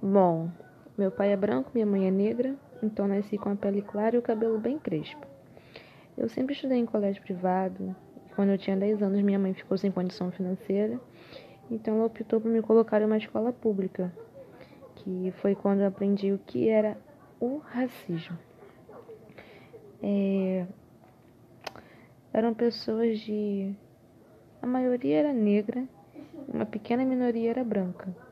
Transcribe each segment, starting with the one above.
Bom, meu pai é branco, minha mãe é negra, então nasci com a pele clara e o cabelo bem crespo. Eu sempre estudei em colégio privado. Quando eu tinha 10 anos, minha mãe ficou sem condição financeira, então ela optou por me colocar em uma escola pública, que foi quando eu aprendi o que era o racismo. É... Eram pessoas de. A maioria era negra, uma pequena minoria era branca.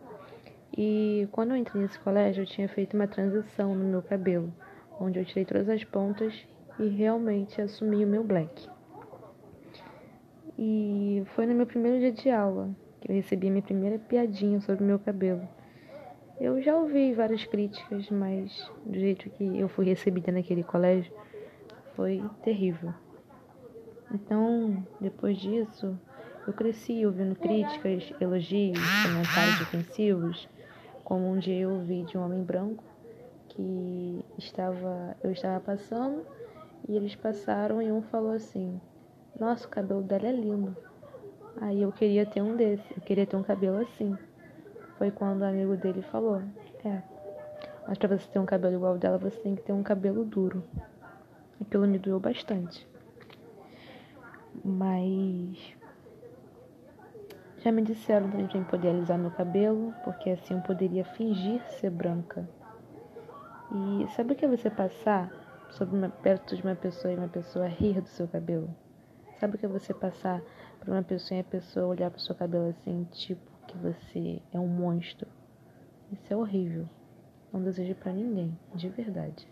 E quando eu entrei nesse colégio, eu tinha feito uma transição no meu cabelo, onde eu tirei todas as pontas e realmente assumi o meu black. E foi no meu primeiro dia de aula que eu recebi a minha primeira piadinha sobre o meu cabelo. Eu já ouvi várias críticas, mas do jeito que eu fui recebida naquele colégio foi terrível. Então, depois disso, eu cresci ouvindo críticas, elogios, comentários defensivos como um dia eu ouvi de um homem branco que estava, eu estava passando e eles passaram e um falou assim: Nossa, o cabelo dela é lindo. Aí eu queria ter um desse, eu queria ter um cabelo assim. Foi quando o amigo dele falou: É, mas para você ter um cabelo igual dela, você tem que ter um cabelo duro. Aquilo me doeu bastante. Mas já me disseram para poder alisar meu cabelo, porque assim eu poderia fingir ser branca. E sabe o que é você passar sobre uma, perto de uma pessoa e uma pessoa rir do seu cabelo? Sabe o que é você passar para uma pessoa e a pessoa olhar para o seu cabelo assim, tipo que você é um monstro? Isso é horrível. Não desejo para ninguém, de verdade.